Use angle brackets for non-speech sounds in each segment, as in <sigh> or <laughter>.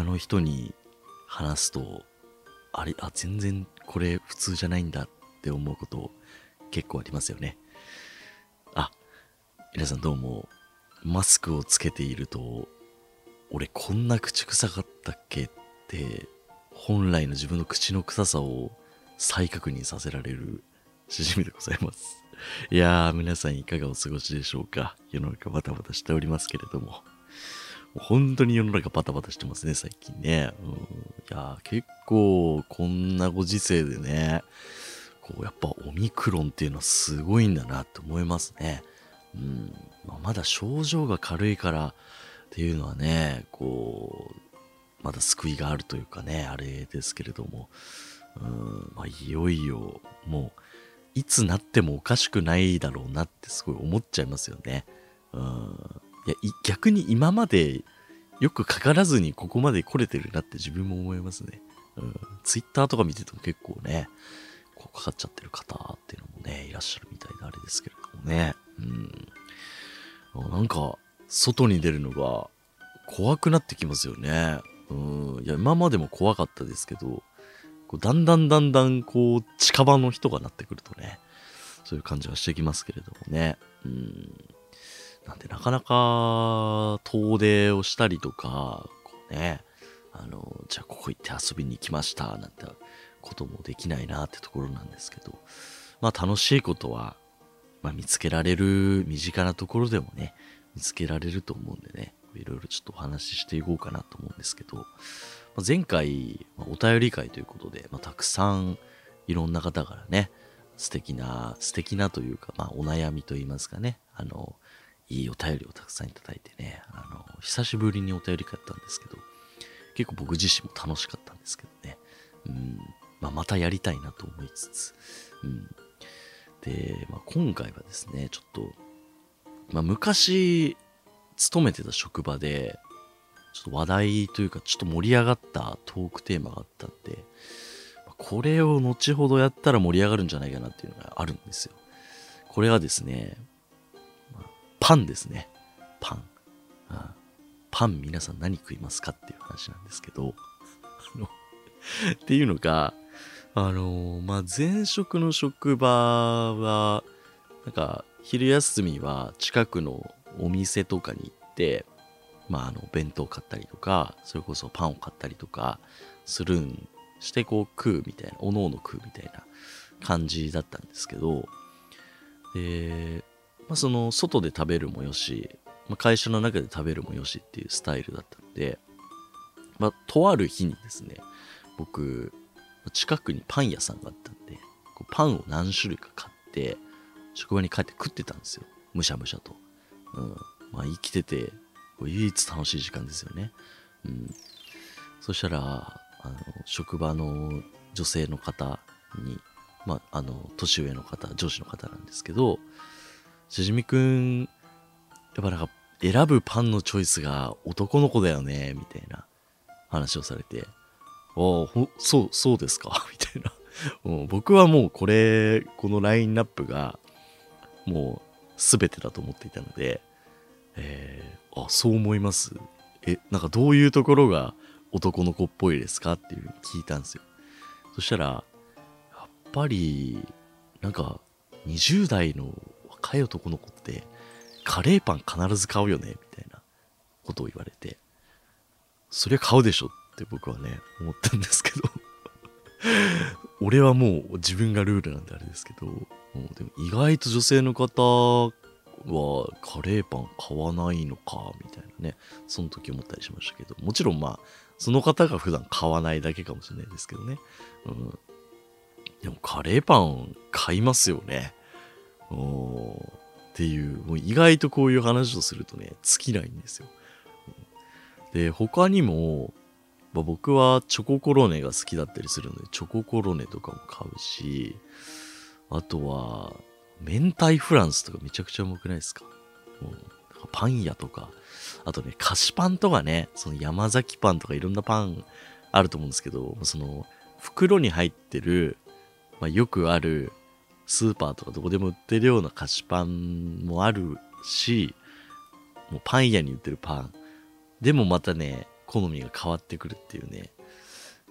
他の人に話すと、あれ、あ、全然これ普通じゃないんだって思うこと結構ありますよね。あ、皆さんどうも、マスクをつけていると、俺こんな口臭かったっけって本来の自分の口の臭さを再確認させられるしじみでございます。いやー、皆さんいかがお過ごしでしょうか？世の中バタバタしておりますけれども。本当に世の中バタバタしてますね、最近ね。うん、いや、結構こんなご時世でね、こうやっぱオミクロンっていうのはすごいんだなって思いますね。うんまあ、まだ症状が軽いからっていうのはね、こう、まだ救いがあるというかね、あれですけれども、うんまあ、いよいよもう、いつなってもおかしくないだろうなってすごい思っちゃいますよね。うん、いや逆に今までよくかからずにここまで来れてるなって自分も思いますね。うん、ツイッターとか見てても結構ね、こうかかっちゃってる方っていうのもね、いらっしゃるみたいであれですけれどもね。うん、なんか、外に出るのが怖くなってきますよね。うん、いや、今までも怖かったですけど、こうだんだんだんだんこう近場の人がなってくるとね、そういう感じはしてきますけれどもね。うん。なんでなかなか遠出をしたりとか、こうね、あの、じゃあここ行って遊びに行きましたなんてこともできないなってところなんですけど、まあ楽しいことは、まあ見つけられる身近なところでもね、見つけられると思うんでね、いろいろちょっとお話ししていこうかなと思うんですけど、まあ、前回、まあ、お便り会ということで、まあ、たくさんいろんな方からね、素敵な、素敵なというか、まあ、お悩みといいますかね、あの、いいお便りをたくさんいただいてね、あの、久しぶりにお便り会やったんですけど、結構僕自身も楽しかったんですけどね、うん、まあ、またやりたいなと思いつつ、うん、で、まあ、今回はですね、ちょっと、まあ、昔、勤めてた職場で、ちょっと話題というか、ちょっと盛り上がったトークテーマがあったんで、これを後ほどやったら盛り上がるんじゃないかなっていうのがあるんですよ。これはですね、パンですね。パン。パン皆さん何食いますかっていう話なんですけど、あのっていうのが、あのまあ、前職の職場は、なんか、昼休みは近くのお店とかに行って、まあ、あの、弁当買ったりとか、それこそパンを買ったりとかするんしてこう食うみたいな、おのおの食うみたいな感じだったんですけど、で、まあ、その外で食べるもよし、まあ、会社の中で食べるもよしっていうスタイルだったんで、まあ、とある日にですね、僕、近くにパン屋さんがあったんで、こうパンを何種類か買って、職場に帰って食ってたんですよ。むしゃむしゃと。うん。まあ生きてて、唯一楽しい時間ですよね。うん。そしたら、あの、職場の女性の方に、まあ、あの、年上の方、上司の方なんですけど、しじみくん、やっぱなんか、選ぶパンのチョイスが男の子だよね、みたいな話をされて、ああ、そう、そうですか、<laughs> みたいな。もう、僕はもうこれ、このラインナップが、もう全てだと思っていたので、えー、あ、そう思いますえ、なんかどういうところが男の子っぽいですかっていうふうに聞いたんですよ。そしたら、やっぱり、なんか、20代の若い男の子って、カレーパン必ず買うよね？みたいなことを言われて、そりゃ買うでしょって僕はね、思ったんですけど <laughs> 俺はもう自分がルールなんであれですけど、でも意外と女性の方はカレーパン買わないのか、みたいなね、その時思ったりしましたけど、もちろんまあ、その方が普段買わないだけかもしれないですけどね。うん、でもカレーパン買いますよね。っていう、もう意外とこういう話をするとね、尽きないんですよ。で、他にも、まあ、僕はチョココロネが好きだったりするので、チョココロネとかも買うし、あとは、明太フランスとかめちゃくちゃうまくないですか？もうパン屋とか、あとね、菓子パンとかね、その山崎パンとかいろんなパンあると思うんですけど、その袋に入ってる、まあ、よくあるスーパーとかどこでも売ってるような菓子パンもあるし、もうパン屋に売ってるパン。でもまたね、好みが変わってくるっていうね。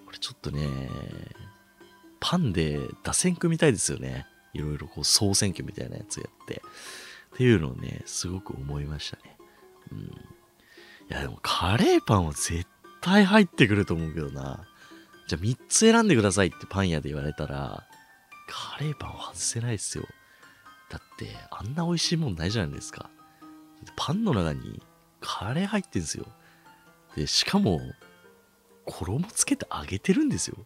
これちょっとね、パンで打線組みたいですよね。いろいろこう総選挙みたいなやつやって。っていうのをね、すごく思いましたね。うん。いやでもカレーパンは絶対入ってくると思うけどな。じゃあ3つ選んでくださいってパン屋で言われたら、カレーパンは外せないですよ。だって、あんな美味しいもんないじゃないですか。パンの中にカレー入ってんすよ。で、しかも、衣つけて揚げてるんですよ。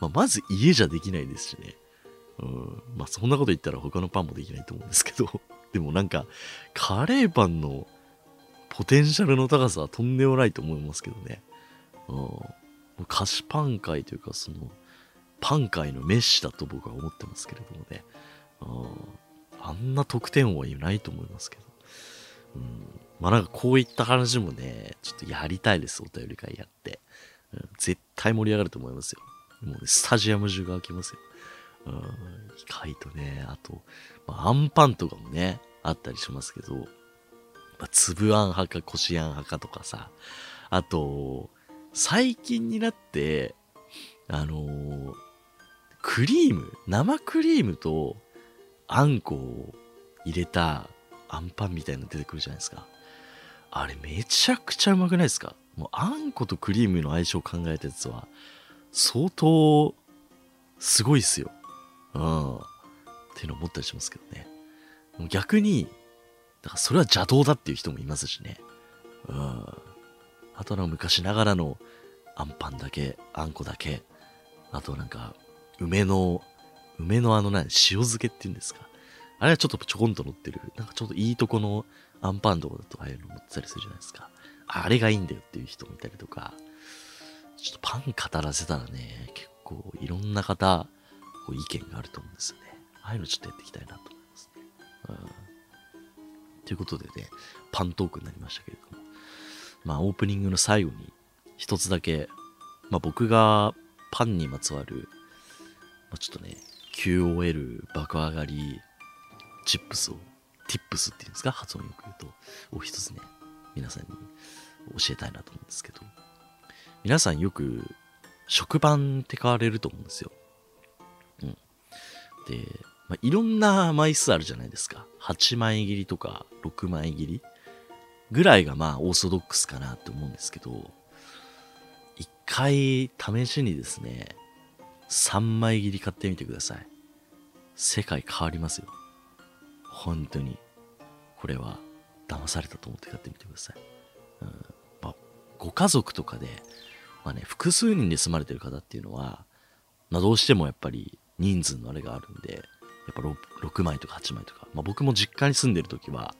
まあ、まず家じゃできないですしね。うん、まあそんなこと言ったら他のパンもできないと思うんですけど、でもなんか、カレーパンのポテンシャルの高さはとんでもないと思いますけどね。うん、菓子パン界というか、その、パン界のメッシだと僕は思ってますけれどもね。あんな得点王はいないと思いますけど。うん、まあなんかこういった話もね、ちょっとやりたいです、お便り会やって。うん、絶対盛り上がると思いますよ。もうね、スタジアム中が開きますよ。うん、意外とね、あと、まあ、アンパンとかもね、あったりしますけど、まあ、粒あん派かこしあん派かとかさ、あと、最近になって、あのー、クリーム、生クリームとあんこを入れたあんパンみたいなの出てくるじゃないですか。あれめちゃくちゃうまくないですか？もうあんことクリームの相性を考えたやつは相当すごいっすよ。うん。っていうの思ったりしますけどね。逆に、だからそれは邪道だっていう人もいますしね。うん。あとは昔ながらのあんパンだけ、あんこだけ、あとなんか、梅の、梅のあの何、塩漬けっていうんですか。あれはちょっとちょこんと乗ってる、なんかちょっといいとこのアンパンとかだとああいうの乗ってたりするじゃないですか。あれがいいんだよっていう人もいたりとか、ちょっとパン語らせたらね、結構いろんな方、こう意見があると思うんですよね。ああいうのちょっとやっていきたいなと思いますね。うん。ということでね、パントークになりましたけれども、まあオープニングの最後に一つだけ、まあ僕がパンにまつわる、まあ、ちょっとね、QOL 爆上がりチップスを、ティップスっていうんですか発音よく言うと、を一つね、皆さんに教えたいなと思うんですけど、皆さんよく食パンって買われると思うんですよ。うん。で、まあ、いろんな枚数あるじゃないですか。8枚切りとか6枚切りぐらいがまあオーソドックスかなって思うんですけど、一回試しにですね、3枚切り買ってみてください。世界変わりますよ。本当に。これは騙されたと思って買ってみてください。うんまあ、ご家族とかで、まあね、複数人で住まれてる方っていうのは、まあ、どうしてもやっぱり人数のあれがあるんで、やっぱ 6, 6枚とか8枚とか、まあ、僕も実家に住んでる時は、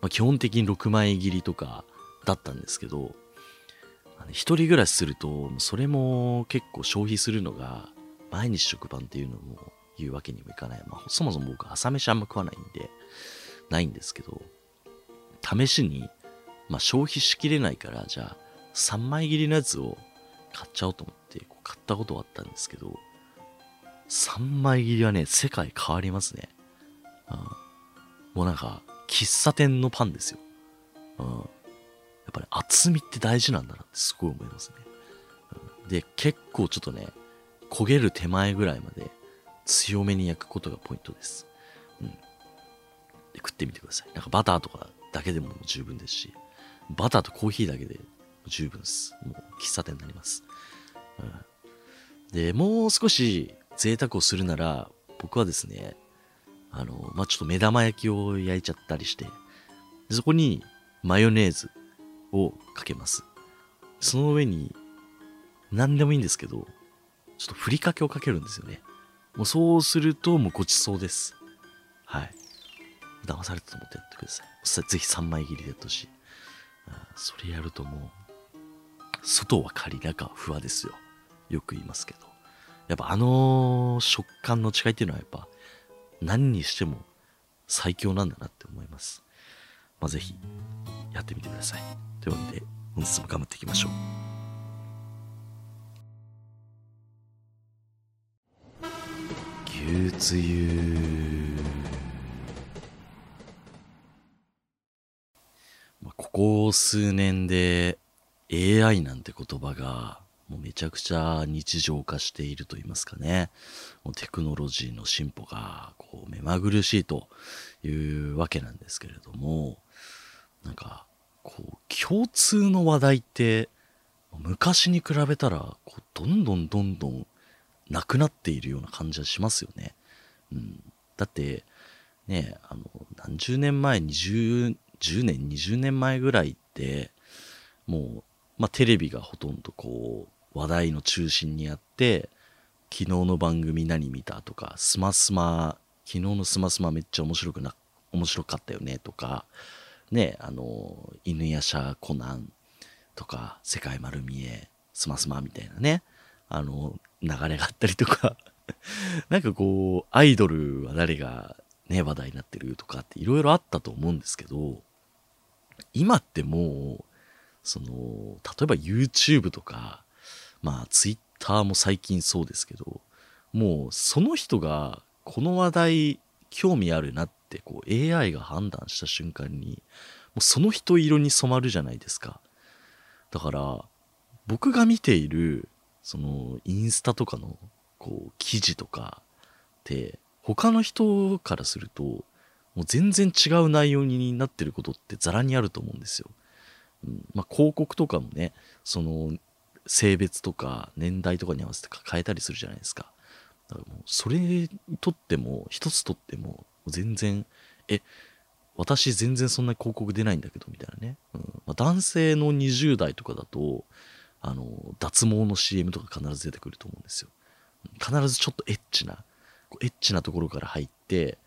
まあ、基本的に6枚切りとかだったんですけど、一人暮らしすると、それも結構消費するのが、毎日食パンっていうのも言うわけにもいかない。まあ、そもそも僕朝飯あんま食わないんで、ないんですけど、試しに、まあ、消費しきれないから、じゃあ、3枚切りのやつを買っちゃおうと思ってこう買ったことはあったんですけど、3枚切りはね、世界変わりますね。うん、もうなんか、喫茶店のパンですよ。うん、やっぱり厚みって大事なんだなってすごい思いますね。うん、で、結構ちょっとね、焦げる手前ぐらいまで強めに焼くことがポイントです。うん。で、食ってみてください。なんかバターとかだけでも十分ですし、バターとコーヒーだけで十分です。もう喫茶店になります。うん。で、もう少し贅沢をするなら、僕はですね、あの、まあ、ちょっと目玉焼きを焼いちゃったりして、そこにマヨネーズをかけます。その上に、何でもいいんですけど、ちょっとふりかけをかけるんですよね。もうそうするともうごちそうです。はい。騙されたと思ってやってください。ぜひ3枚切りでやってほしい。それやるともう、外はカリ、中はふわですよ。よく言いますけど。やっぱあの食感の違いっていうのはやっぱ何にしても最強なんだなって思います。まあ、ぜひやってみてください。というわけで本日も頑張っていきましょう。牛つゆここ数年で AI なんて言葉がもうめちゃくちゃ日常化していると言いますかね。もうテクノロジーの進歩がこう目まぐるしいというわけなんですけれども、なんかこう共通の話題って昔に比べたらこうどんどんどんどんなくなっているような感じはしますよね。うん、だってねあの何十年前20 10年20年前ぐらいってもう、まあ、テレビがほとんどこう話題の中心にあって昨日の番組何見たとかスマスマ昨日のスマスマめっちゃ面白くな面白かったよねとかねあの犬夜叉コナンとか世界丸見えスマスマみたいなねあの流れがあったりとか。<laughs> なんかこうアイドルは誰がね話題になってるとかっていろいろあったと思うんですけど今ってもうその例えば YouTube とかまあツイッターも最近そうですけどもうその人がこの話題興味あるなってこう AI が判断した瞬間にもうその人色に染まるじゃないですか。だから僕が見ているそのインスタとかのこう記事とかって他の人からするともう全然違う内容になってることってザラにあると思うんですよ。うんまあ、広告とかもねその性別とか年代とかに合わせて変えたりするじゃないですか。だからもうそれにとっても、一つとっても、全然、え、私全然そんな広告出ないんだけど、みたいなね。うんまあ、男性の20代とかだと、あの、脱毛の CM とか必ず出てくると思うんですよ。必ずちょっとエッチな、エッチなところから入って、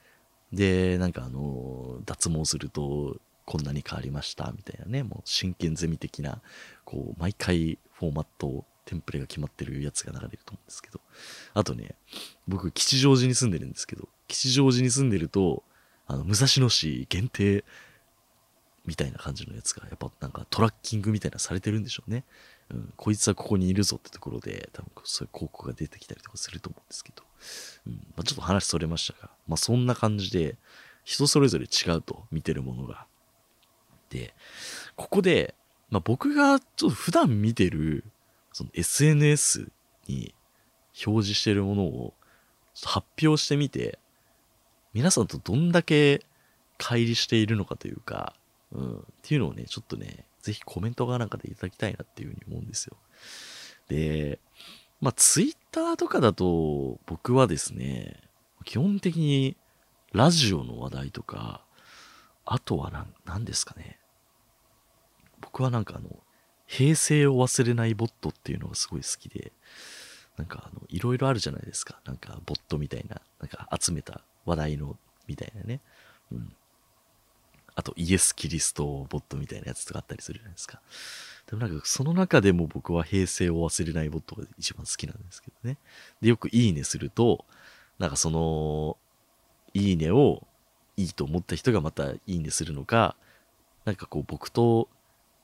で、なんかあの、脱毛するとこんなに変わりましたみたいなね、もう真剣ゼミ的な、こう、毎回フォーマット、テンプレが決まってるやつが流れると思うんですけど。あとね、僕、吉祥寺に住んでるんですけど、吉祥寺に住んでると、あの、武蔵野市限定みたいな感じのやつが、やっぱなんかトラッキングみたいなされてるんでしょうね。うん、こいつはここにいるぞってところで、多分そういう広告が出てきたりとかすると思うんですけど、うんまあ、ちょっと話それましたが、まあそんな感じで、人それぞれ違うと、見てるものが。で、ここで、まあ、僕がちょっと普段見てるその SNS に表示してるものを発表してみて皆さんとどんだけ乖離しているのかというか、うん、っていうのをねちょっとねぜひコメントがなんかでいただきたいなっていうふうに思うんですよでまあツイッターとかだと僕はですね基本的にラジオの話題とかあとは何何ですかね僕はなんかあの、平成を忘れないボットっていうのがすごい好きで、なんかあの、いろいろあるじゃないですか。なんかボットみたいな、なんか集めた話題の、みたいなね。うん。あと、イエス・キリストボットみたいなやつとかあったりするじゃないですか。でもなんか、その中でも僕は平成を忘れないボットが一番好きなんですけどね。で、よくいいねすると、なんかその、いいねをいいと思った人がまたいいねするのか、なんかこう僕と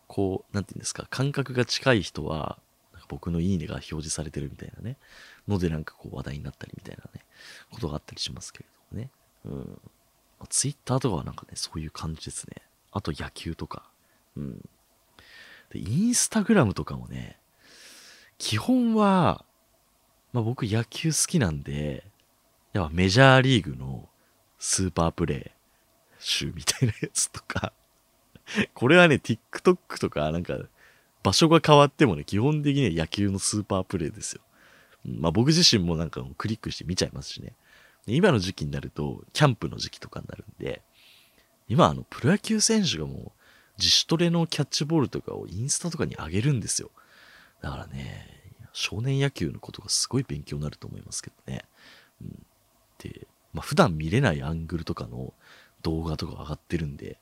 こう、なんて言うんですか、感覚が近い人は、僕のいいねが表示されてるみたいなね、のでなんかこう話題になったりみたいなね、ことがあったりしますけれどもね。うん。ツイッターとかはなんかね、そういう感じですね。あと野球とか。うん。で、インスタグラムとかもね、基本は、まあ僕野球好きなんで、やっぱメジャーリーグのスーパープレイ集みたいなやつとか <laughs> これはね、TikTok とか、なんか、場所が変わってもね、基本的には野球のスーパープレイですよ。まあ僕自身もなんかクリックして見ちゃいますしね。今の時期になると、キャンプの時期とかになるんで、今あの、プロ野球選手がもう、自主トレのキャッチボールとかをインスタとかに上げるんですよ。だからね、少年野球のことがすごい勉強になると思いますけどね。うん、で、まあ普段見れないアングルとかの動画とか上がってるんで、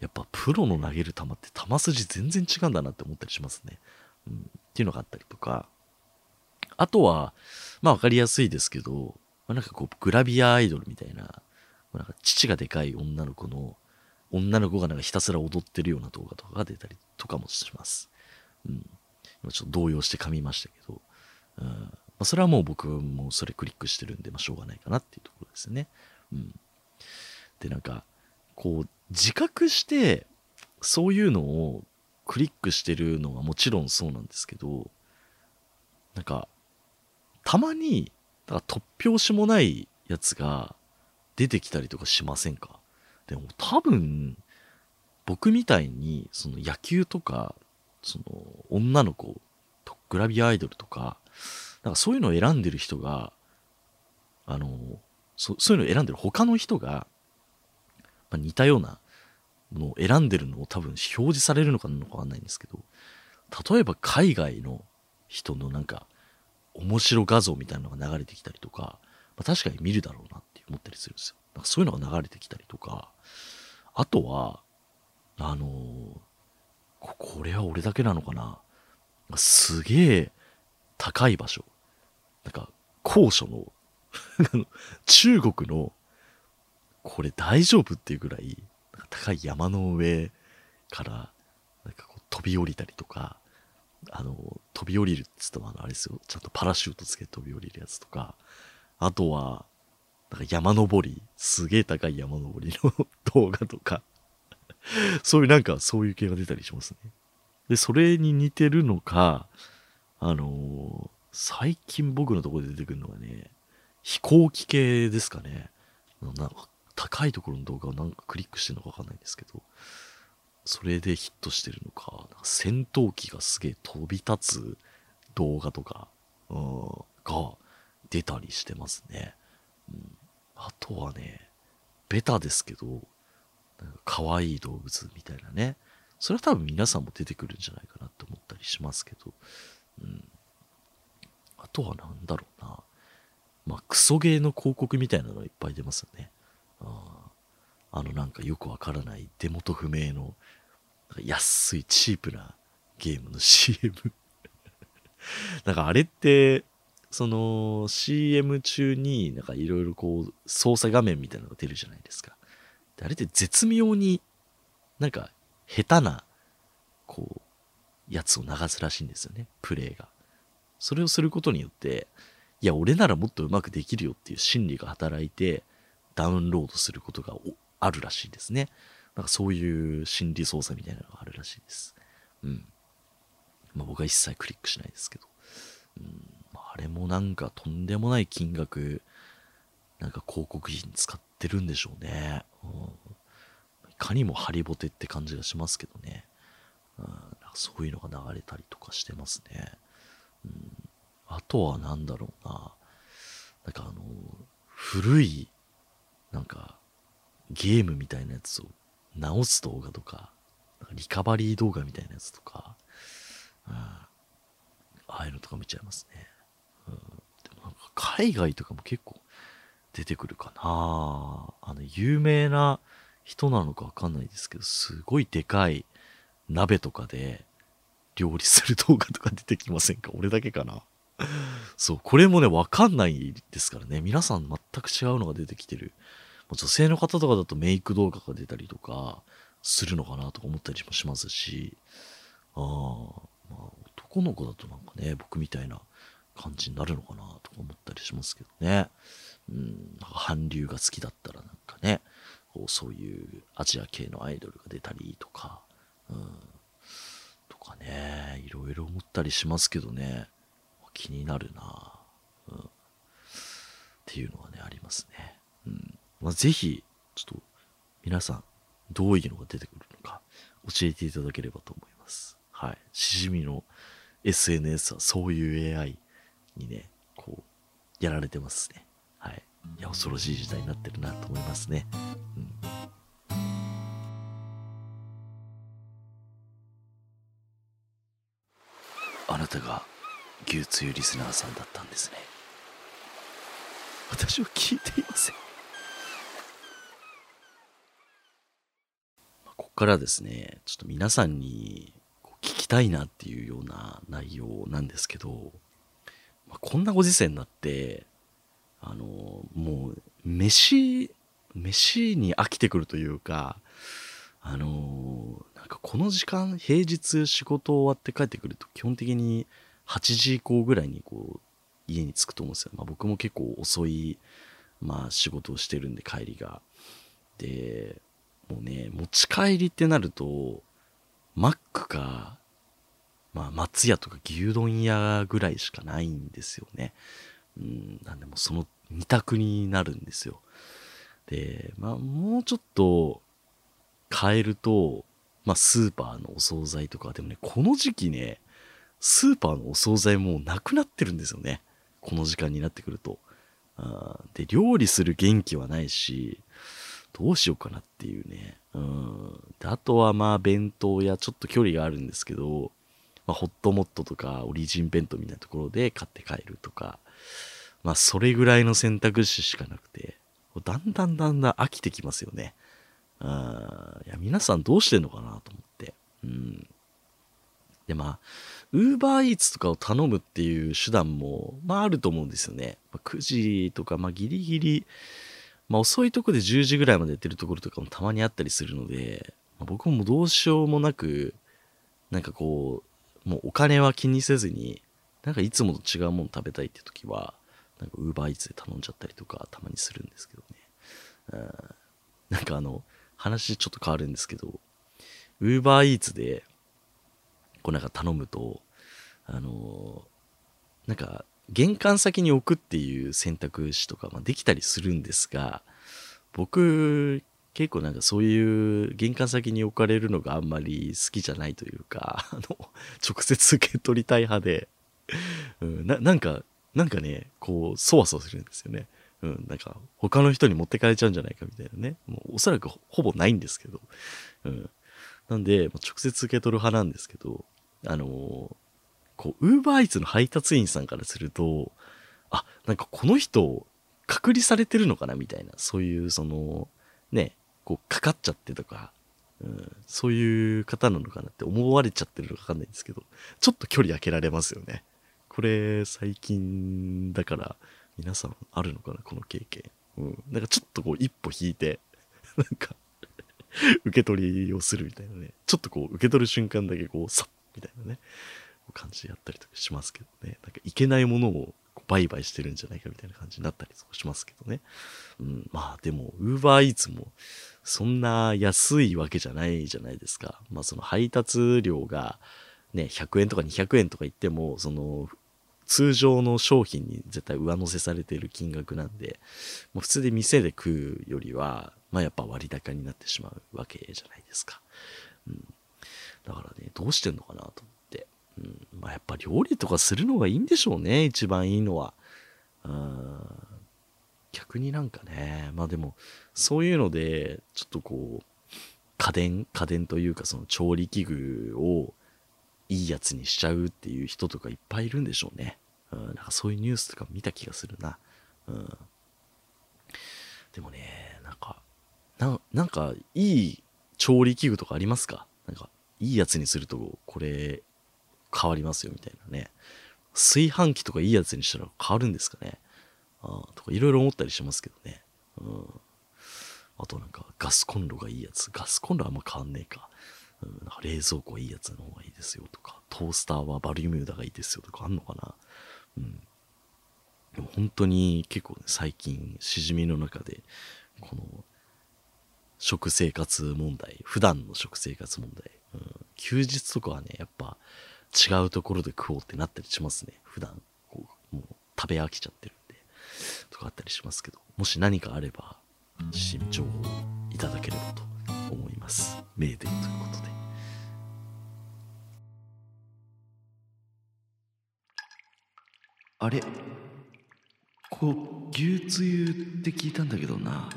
やっぱプロの投げる球って球筋全然違うんだなって思ったりしますね。うん、っていうのがあったりとか、あとは、まあ分かりやすいですけど、なんかこう、グラビアアイドルみたいな、なんか父がでかい女の子の、女の子がなんかひたすら踊ってるような動画とかが出たりとかもします。うん。今ちょっと動揺して噛みましたけど、うん。まあ、それはもう僕もそれクリックしてるんで、まあしょうがないかなっていうところですね。うん。で、なんか、こう、自覚してそういうのをクリックしてるのはもちろんそうなんですけど、なんか、たまに、だから突拍子もないやつが出てきたりとかしませんか？でも多分、僕みたいに、その野球とか、その女の子、グラビアアイドルとか、なんかそういうのを選んでる人が、あの、そそういうのを選んでる他の人が、まあ、似たようなものを選んでるのを多分表示されるのかなのかわかんないんですけど、例えば海外の人のなんか面白画像みたいなのが流れてきたりとか、まあ、確かに見るだろうなって思ったりするんですよ。なんかそういうのが流れてきたりとか、あとは、あのー、これは俺だけなのかなすげえ高い場所。なんか、高所の <laughs> 中国の、これ大丈夫っていうぐらい、高い山の上から、なんかこう飛び降りたりとか、あの、飛び降りるっつってもあの、あれですよ、ちゃんとパラシュートつけて飛び降りるやつとか、あとは、なんか山登り、すげえ高い山登りの <laughs> 動画とか、そういうなんかそういう系が出たりしますね。で、それに似てるのか、あのー、最近僕のとこで出てくるのがね、飛行機系ですかね。なんか高いところの動画をなんかクリックしてるのかわかんないんですけど、それでヒットしてるのか、か戦闘機がすげえ飛び立つ動画とか、うん、が出たりしてますね。うん、あとはね、ベタですけど、可愛い動物みたいなね。それは多分皆さんも出てくるんじゃないかなって思ったりしますけど、うん。あとは何だろうな。まあ、クソゲーの広告みたいなのがいっぱい出ますよね。ああのなんかよくわからない出元不明の安いチープなゲームの CM <laughs> なんかあれって、その CM 中になんかいろいろこう操作画面みたいなのが出るじゃないですか。であれって絶妙になんか下手なこうやつを流すらしいんですよね、プレイが。それをすることによって、いや、俺ならもっとうまくできるよっていう心理が働いて、ダウンロードすることがあるらしいですね。なんかそういう心理操作みたいなのがあるらしいです。うん。まあ僕は一切クリックしないですけど。うん、あれもなんかとんでもない金額、なんか広告費に使ってるんでしょうね。うん、いかにもハリボテって感じがしますけどね。うん、なんかそういうのが流れたりとかしてますね。うん、あとは何だろうな。なんかあの、古い、なんか、ゲームみたいなやつを直す動画とか、かリカバリー動画みたいなやつとか、うん、ああいうのとか見ちゃいますね。うん、でもなんか海外とかも結構出てくるかなあの、有名な人なのかわかんないですけど、すごいでかい鍋とかで料理する動画とか出てきませんか？俺だけかなそう、これもね、わかんないですからね。皆さん全く違うのが出てきてる。女性の方とかだとメイク動画が出たりとかするのかなとか思ったりもしますし、あまあ、男の子だとなんかね、僕みたいな感じになるのかなとか思ったりしますけどね。うん、韓流が好きだったらなんかね、こうそういうアジア系のアイドルが出たりとか、うん、とかね、いろいろ思ったりしますけどね、気になるな、うん、っていうのはね、ありますね。うん。まあ、ぜひ、ちょっと皆さん、どういうのが出てくるのか教えていただければと思います。はい。しじみの SNS はそういう AI にね、こう、やられてますね。はい。いや、恐ろしい時代になってるなと思いますね。うん。あなたが牛つゆリスナーさんだったんですね。私は聞いていません。ここからですね、ちょっと皆さんに聞きたいなっていうような内容なんですけど、まあ、こんなご時世になって、あの、もう、飯、飯に飽きてくるというか、あの、なんかこの時間、平日仕事終わって帰ってくると基本的に8時以降ぐらいにこう、家に着くと思うんですよ。まあ僕も結構遅い、まあ仕事をしてるんで帰りが。で、もうね、持ち帰りってなると、マックか、まあ、松屋とか牛丼屋ぐらいしかないんですよね。うん、なんでもその二択になるんですよ。で、まあ、もうちょっと変えると、まあ、スーパーのお惣菜とか、でもね、この時期ね、スーパーのお惣菜もうなくなってるんですよね。この時間になってくると。あで、料理する元気はないし、どうしようかなっていうね。うん。で、あとはまあ弁当やちょっと距離があるんですけど、まあ、ホットモットとかオリジン弁当みたいなところで買って帰るとか、まあそれぐらいの選択肢しかなくて、だんだんだんだん飽きてきますよね。あいや皆さんどうしてんのかなと思って。うん。でまあ、ウーバーイーツとかを頼むっていう手段も、まああると思うんですよね。まあ、9時とか、まあギリギリ、まあ遅いとこで10時ぐらいまでやってるところとかもたまにあったりするので、まあ、僕もどうしようもなく、なんかこう、もうお金は気にせずに、なんかいつもと違うもの食べたいって時は、なんかウーバーイーツで頼んじゃったりとかたまにするんですけどね。うん、なんかあの、話ちょっと変わるんですけど、ウーバーイーツで、こうなんか頼むと、あのー、なんか、玄関先に置くっていう選択肢とか、ま、できたりするんですが、僕、結構なんかそういう玄関先に置かれるのがあんまり好きじゃないというか、<laughs> あの、直接受け取りたい派で、うん、ななんか、なんかね、こう、そわそわするんですよね。うん、なんか、他の人に持ってかれちゃうんじゃないかみたいなね。もうおそらくほぼないんですけど。うん。なんで、直接受け取る派なんですけど、あのー、こう、ウーバーイーツの配達員さんからすると、あ、なんかこの人、隔離されてるのかなみたいな、そういう、その、ね、こう、かかっちゃってとか、うん、そういう方なのかなって思われちゃってるのかわかんないんですけど、ちょっと距離空けられますよね。これ、最近だから、皆さんあるのかなこの経験。うん。なんかちょっとこう、一歩引いて、<laughs> なんか受け取りをするみたいなね。ちょっとこう、受け取る瞬間だけこう、さっみたいなね。感じでやったりとかしますけどね。なんかいけないものを売買してるんじゃないかみたいな感じになったりとかしますけどね。うん、まあでも、ウーバーイーツもそんな安いわけじゃないじゃないですか。まあその配達料がね、100円とか200円とか言っても、その通常の商品に絶対上乗せされている金額なんで、もう普通で店で食うよりは、まあやっぱ割高になってしまうわけじゃないですか。うん。だからね、どうしてんのかなと思。まあやっぱ料理とかするのがいいんでしょうね、一番いいのは。うん。逆になんかね、まあでも、そういうので、ちょっとこう、家電、家電というかその調理器具を、いいやつにしちゃうっていう人とかいっぱいいるんでしょうね。うん、なんかそういうニュースとか見た気がするな。うん。でもね、なんか、ななんかいい調理器具とかありますか？なんか、いいやつにするとこれ変わりますよみたいなね。炊飯器とかいいやつにしたら変わるんですかね。あとかいろいろ思ったりしますけどね。うん。あとなんかガスコンロがいいやつ。ガスコンロあんま変わんねえか。うん、なんか冷蔵庫いいやつの方がいいですよとか、トースターはバルミューダがいいですよとかあんのかな。うん。でも本当に結構ね、最近、しじみの中で、この、食生活問題、普段の食生活問題、うん、休日とかはね、やっぱ違うところで食おうってなったりしますね。普段、こう、もう食べ飽きちゃってるんで、とかあったりしますけど、もし何かあれば、新情報いただければと思います。メーデーということで。あれ？こう、牛つゆって聞いたんだけどな。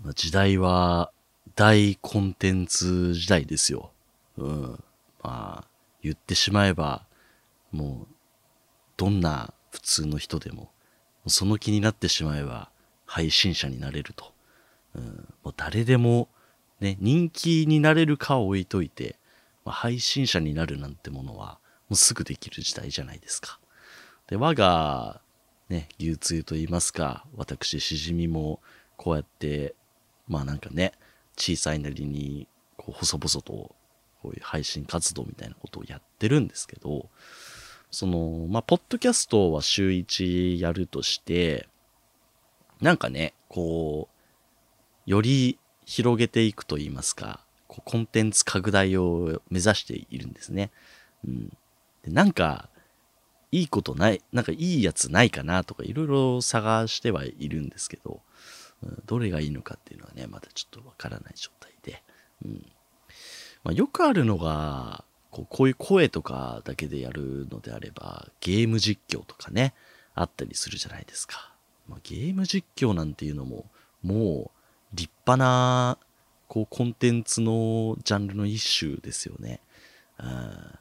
まあ、時代は大コンテンツ時代ですよ。うん。まあ、言ってしまえば、もう、どんな普通の人でも、その気になってしまえば、配信者になれると。うん、もう誰でも、ね、人気になれるかを置いといて、まあ、配信者になるなんてものは、もうすぐできる時代じゃないですか。で、我が、ね、牛つゆと言いますか、私、しじみも、こうやって、まあなんかね、小さいなりに、こう、細々と、こういう配信活動みたいなことをやってるんですけど、その、まあ、ポッドキャストは週1やるとして、なんかね、こう、より広げていくといいますか、こうコンテンツ拡大を目指しているんですね。うん。でなんか、いいことない、なんかいいやつないかなとかいろいろ探してはいるんですけど、うん、どれがいいのかっていうのはね、まだちょっとわからない状態で。うんまあ、よくあるのが、こうこういう声とかだけでやるのであれば、ゲーム実況とかね、あったりするじゃないですか。まあ、ゲーム実況なんていうのも、もう立派なこうコンテンツのジャンルの一種ですよね。うん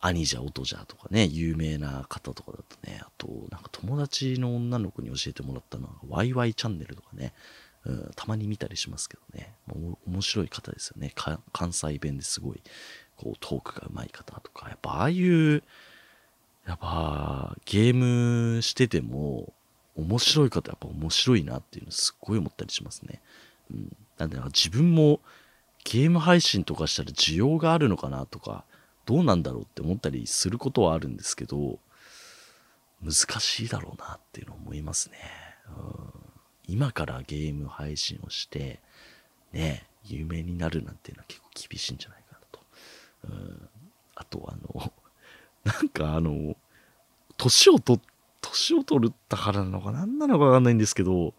兄じゃ音じゃとかね、有名な方とかだとね、あと、なんか友達の女の子に教えてもらったのは、ワイワイチャンネルとかね、うん、たまに見たりしますけどね、面白い方ですよね。関西弁ですごい、こう、トークが上手い方とか、やっぱああいう、やっぱゲームしてても、面白い方やっぱ面白いなっていうのすっごい思ったりしますね。うん。なんで自分もゲーム配信とかしたら需要があるのかなとか、どうなんだろうって思ったりすることはあるんですけど、難しいだろうなっていうのを思いますね。うん、今からゲーム配信をして、ね、有名になるなんていうのは結構厳しいんじゃないかなと。うん、あとあの、<laughs> なんかあの、年を取年を取ったからなのか何なのかわかんないんですけど、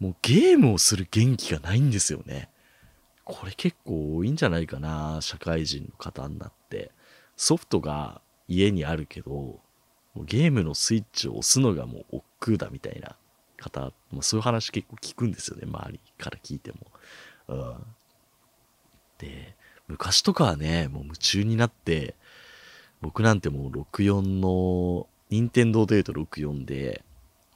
もうゲームをする元気がないんですよね。これ結構多いんじゃないかな、社会人の方になって。ソフトが家にあるけど、ゲームのスイッチを押すのがもう億劫だみたいな方、まあ、そういう話結構聞くんですよね、周りから聞いても。うん、で、昔とかはね、もう夢中になって、僕なんてもう64の任天堂デート64で、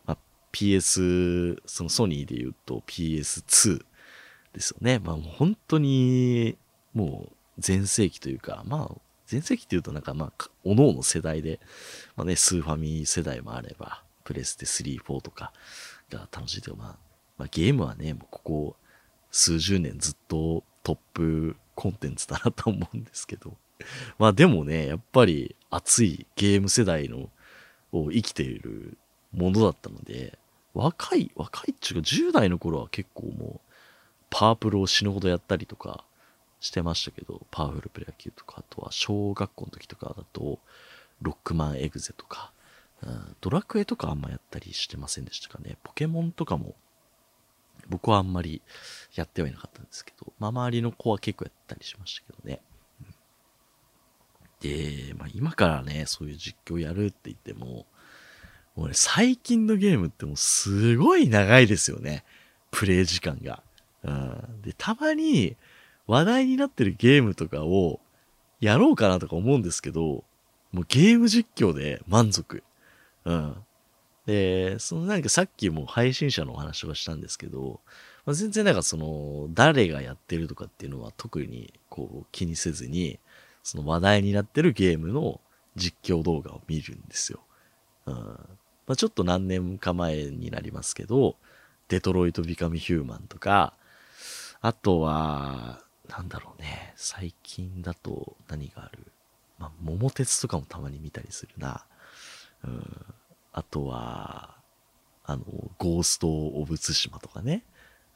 まあ、PS、そのソニーで言うと PS2 ですよね。まあもう本当に、もう全盛期というか、まあ、全盛期っていうとなんかまあ、おのおの世代で、まあね、スーファミ世代もあれば、プレステ3、4とかが楽しいというか、まあ、まあ、ゲームはね、もうここ数十年ずっとトップコンテンツだなと思うんですけど、まあでもね、やっぱり熱いゲーム世代のを生きているものだったので、若い、若いっていうか10代の頃は結構もう、パープロを死ぬほどやったりとかしてましたけど、パワフルプロ野球とか、あとは小学校の時とかだと、ロックマンエグゼとか、うん、ドラクエとかあんまやったりしてませんでしたかね。ポケモンとかも、僕はあんまりやってはいなかったんですけど、まあ周りの子は結構やったりしましたけどね。で、まあ、今からね、そういう実況やるって言っても、もうね、最近のゲームってもうすごい長いですよね。プレイ時間が。うん、で、たまに話題になってるゲームとかをやろうかなとか思うんですけど、もうゲーム実況で満足。うん。で、そのなんかさっきも配信者のお話をしたんですけど、まあ、全然なんかその誰がやってるとかっていうのは特にこう気にせずに、その話題になってるゲームの実況動画を見るんですよ。うんまあ、ちょっと何年か前になりますけど、デトロイト・ビカム・ヒューマンとか、あとは、なんだろうね、最近だと何がある？まあ、桃鉄とかもたまに見たりするな。うん、あとは、あの、ゴースト・オブ・ツシマとかね。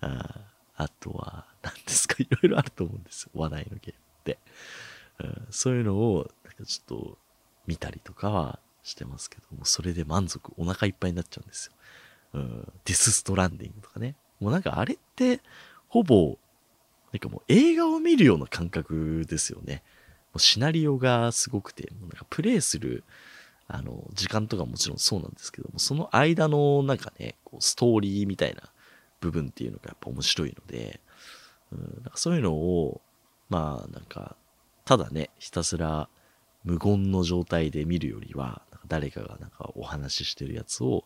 ああとは、何ですか、いろいろあると思うんですよ。話題のゲームって。うん、そういうのを、なんかちょっと見たりとかはしてますけども、それで満足、お腹いっぱいになっちゃうんですよ。うん、ディス・ストランディングとかね。もうなんかあれって、ほぼ、なんかもう映画を見るような感覚ですよね。もうシナリオがすごくて、もうなんかプレイする、あの、時間とかもちろんそうなんですけども、その間のなんかね、こうストーリーみたいな部分っていうのがやっぱ面白いので、うん、なんかそういうのを、まあなんかただね、ひたすら無言の状態で見るよりは、なんか誰かがなんかお話ししてるやつを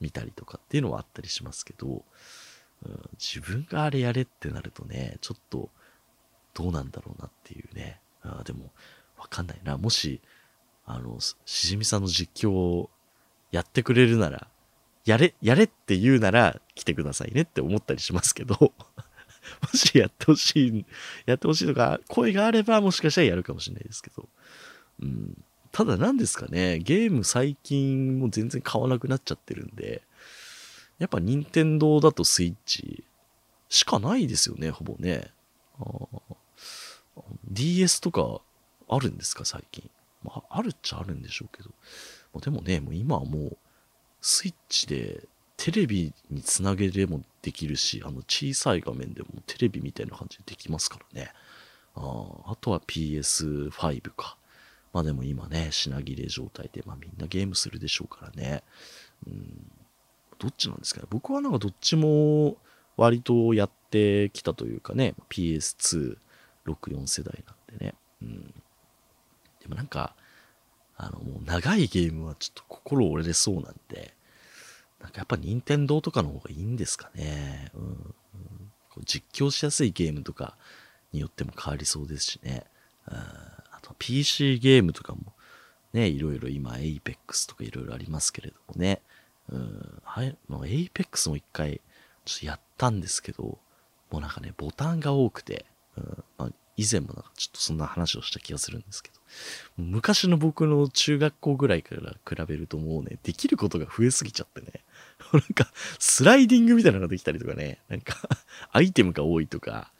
見たりとかっていうのはあったりしますけど、自分があれやれってなるとね、ちょっとどうなんだろうなっていうね。あでも、わかんないな。もし、あの、しじみさんの実況をやってくれるなら、やれ、やれって言うなら来てくださいねって思ったりしますけど <laughs> もしやってほしい、やってほしいとか、声があればもしかしたらやるかもしれないですけど。うん。ただ何ですかね、ゲーム最近も全然買わなくなっちゃってるんで、やっぱ任天堂だとスイッチしかないですよね、ほぼね。DS とかあるんですか、最近。まあ、あるっちゃあるんでしょうけど。まあ、でもね、もう今はもう、スイッチでテレビにつなげれもできるし、あの小さい画面でもテレビみたいな感じでできますからね。ああとは PS5 か。まあでも今ね、品切れ状態で、まあみんなゲームするでしょうからね。うん、どっちなんですかね。僕はなんかどっちも割とやってきたというかね、PS2、64世代なんでね。うん。でもなんか、あの、もう長いゲームはちょっと心折れそうなんで、なんかやっぱ任天堂とかの方がいいんですかね。うん、う、実況しやすいゲームとかによっても変わりそうですしね。うん、あと PC ゲームとかもね、いろいろ今 Apex とかいろいろありますけれどもね。うん、はい、もう Apex も一回ちょっとやったんですけど、もうなんかね、ボタンが多くて、うん。まあ、以前もなんかちょっとそんな話をした気がするんですけど、昔の僕の中学校ぐらいから比べるともうね、できることが増えすぎちゃってね、<laughs> なんかスライディングみたいなのができたりとかね、なんか <laughs> アイテムが多いとか、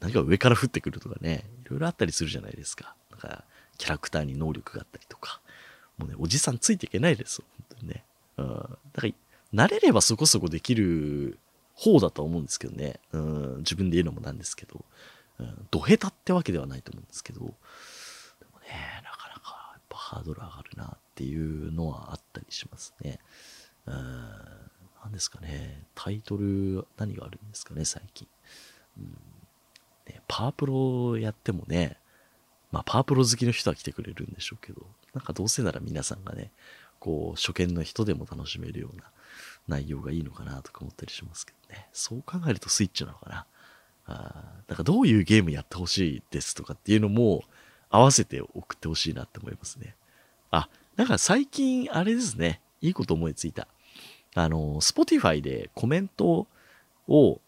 何か上から降ってくるとかね、いろいろあったりするじゃないですか。なんかキャラクターに能力があったりとか、もうね、おじさんついていけないですよ、本当にね。うん。だから、慣れればそこそこできる方だと思うんですけどね。うん、自分で言うのもなんですけど、うん、ど下手ってわけではないと思うんですけど、でもね、なかなかやっぱハードル上がるなっていうのはあったりしますね。うん、何ですかね、タイトル何があるんですかね、最近。うんね、パワープロやってもね、まあパワープロ好きの人は来てくれるんでしょうけど、なんかどうせなら皆さんがね、こう初見の人でも楽しめるような内容がいいのかなとか思ったりしますけどね。そう考えるとスイッチなのかな。あだからどういうゲームやってほしいですとかっていうのも合わせて送ってほしいなって思いますね。あ、だから最近あれですね。いいこと思いついた。あの、Spotify でコメントを、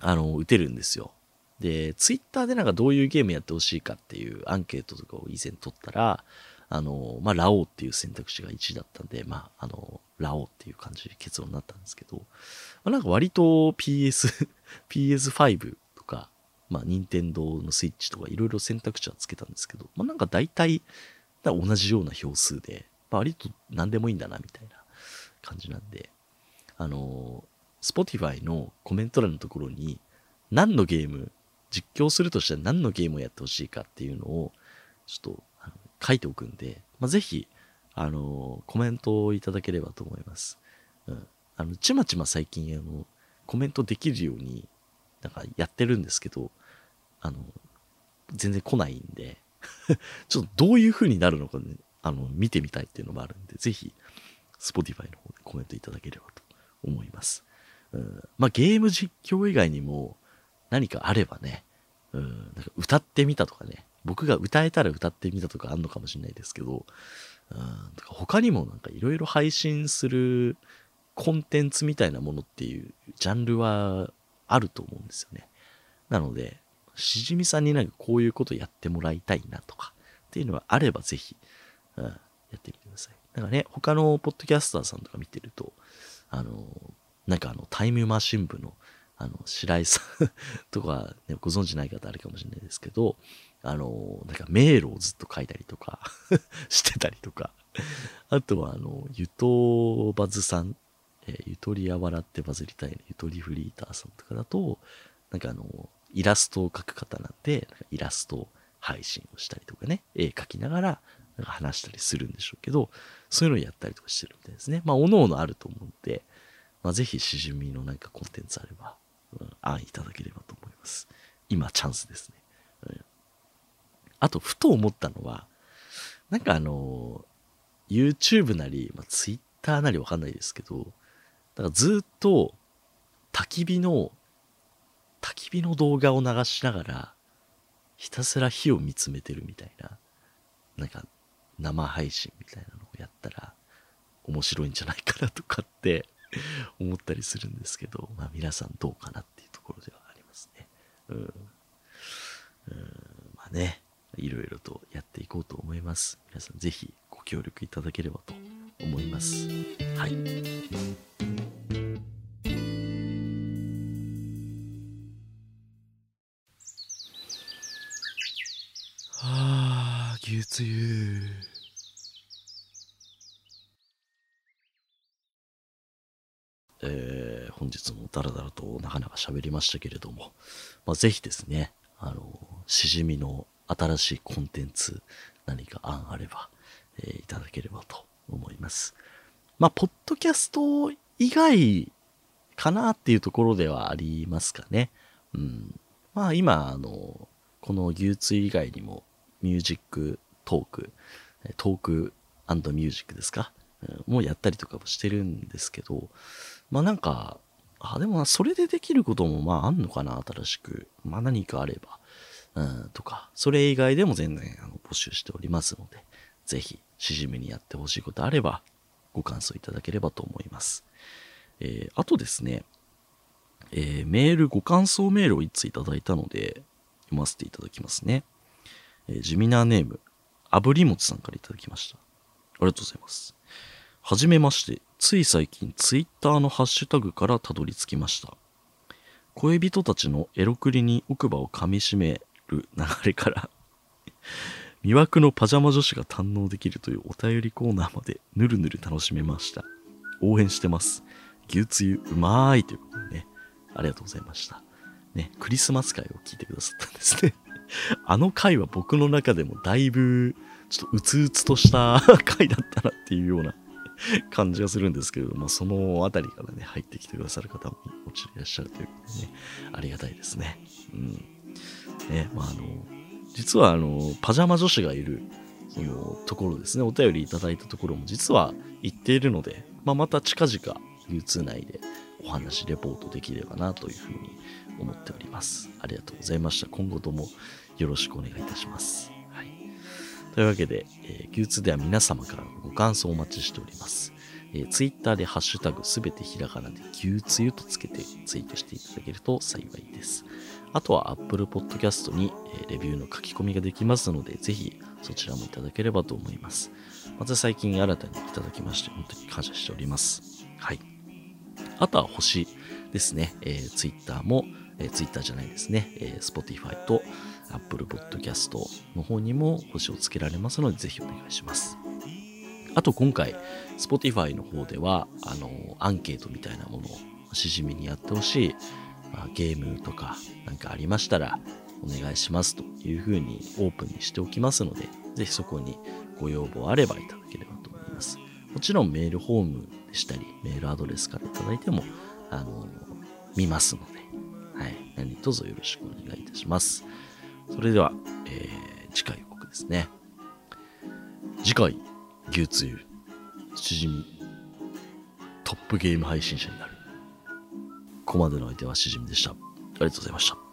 あの、打てるんですよ。で、Twitter でなんかどういうゲームやってほしいかっていうアンケートとかを以前取ったら、あの、まあ、ラオウっていう選択肢が1位だったんで、まあ、あの、ラオウっていう感じで結論になったんですけど、まあ、なんか割と PS、<laughs> PS5 とか、まあ、任天堂のスイッチとかいろいろ選択肢はつけたんですけど、まあ、なんか大体、同じような票数で、まあ、割と何でもいいんだな、みたいな感じなんで、あの、Spotify のコメント欄のところに、何のゲーム、実況するとしたら何のゲームをやってほしいかっていうのを、ちょっと書いておくんで、まあ、ぜひ、あの、コメントをいただければと思います。うん。あの、ちまちま最近、あの、コメントできるように、なんかやってるんですけど、あの、全然来ないんで <laughs> ちょっとどういう風になるのかね、あの、見てみたいっていうのもあるんで、ぜひ、Spotify の方でコメントいただければと思います。うん、まあ、ゲーム実況以外にも何かあればね、うん、なんか歌ってみたとかね、僕が歌えたら歌ってみたとかあんのかもしれないですけど、うん、他にもなんかいろいろ配信するコンテンツみたいなものっていうジャンルはあると思うんですよね。なので、しじみさんになんかこういうことやってもらいたいなとかっていうのがあればぜひ、うん、やってみてください。なんかね、他のポッドキャスターさんとか見てると、あの、なんかあのタイムマシン部のあの白井さんとか、ね、ご存知ない方あるかもしれないですけど、あの、なんか迷路をずっと書いたりとか <laughs> してたりとか、あとはあの、ゆとばずさん、えー、ゆとりや笑ってバズりたいね、ゆとりフリーターさんとかだと、なんかあの、イラストを描く方なんで、なんかイラスト配信をしたりとかね、絵描きながら、なんか話したりするんでしょうけど、そういうのをやったりとかしてるみたいですね。まあ、おのおのあると思うんで、まあ、ぜひしじみのなんかコンテンツあれば、うん、案いただければと思います。今、チャンスですね。あと、ふと思ったのは、なんかあの、YouTube なり、まあ、Twitter なりわかんないですけど、だからずっと焚き火の、焚き火の動画を流しながら、ひたすら火を見つめてるみたいな、なんか生配信みたいなのをやったら面白いんじゃないかなとかって <laughs> 思ったりするんですけど、まあ、皆さんどうかなっていうところではありますね。うん。うん、まあね、いろいろとやっていこうと思います。皆さんぜひご協力いただければと思います。はい。はあ、牛つゆ。本日もダラダラとなかなか喋りましたけれども、まあ、ぜひですね、あの、しじみの新しいコンテンツ、何か案あれば、えー、いただければと思います。まあ、ポッドキャスト以外かなっていうところではありますかね。うん。まあ、今、あの、この牛追以外にも、ミュージックトーク、トークミュージックですか、もうやったりとかもしてるんですけど、まあなんか、あ、でもそれでできることもまああんのかな、新しく。まあ何かあれば。うん、とか、それ以外でも全然あの募集しておりますので、ぜひ、しじみにやってほしいことあれば、ご感想いただければと思います。えー、あとですね、えー、メール、ご感想メールを1ついただいたので、読ませていただきますね。えー、地味なネーム、あぶりもちさんからいただきました。ありがとうございます。はじめまして、つい最近ツイッターのハッシュタグからたどり着きました。恋人たちのエロクリに奥歯を噛みしめる流れから <laughs> 魅惑のパジャマ女子が堪能できるというお便りコーナーまでぬるぬる楽しめました。応援してます。牛つゆうまーいということでね、ありがとうございました。ね、クリスマス会を聞いてくださったんですね。<laughs> あの回は僕の中でもだいぶ、ちょっとうつうつとした <laughs> 回だったなっていうような <laughs> 感じがするんですけれども、そのあたりからね、入ってきてくださる方ももちろんいらっしゃるということでね、ありがたいですね。うん。ね、まあ、あの、実はあの、パジャマ女子がいる、そのところですね、お便りいただいたところも実は行っているので、まあ、また近々、流通内でお話、レポートできればなというふうに思っております。ありがとうございました。今後ともよろしくお願いいたします。というわけで、えー、流通では皆様からのご感想をお待ちしております。えー、ツイッターでハッシュタグすべてひらがなで牛つゆとつけてツイートしていただけると幸いです。あとは Apple Podcast に、えー、レビューの書き込みができますので、ぜひそちらもいただければと思います。また最近新たにいただきまして、本当に感謝しております。はい。あとは星ですね。えー、Twitter も、えー、Twitter じゃないですね。えー、Spotify と Apple Podcast の方にも星をつけられますので、ぜひお願いします。あと今回、Spotify の方では、あの、アンケートみたいなものをしじみにやってほしい、まあ、ゲームとかなんかありましたら、お願いしますというふうにオープンにしておきますので、ぜひそこにご要望あればいただければと思います。もちろんメールフォームでしたり、メールアドレスからいただいても、あの、見ますので、何卒よろしくお願いいたします。それでは、えー、次回予告ですね。次回、牛つゆ、しじみ、トップゲーム配信者になる。ここまでの相手はしじみでした。ありがとうございました。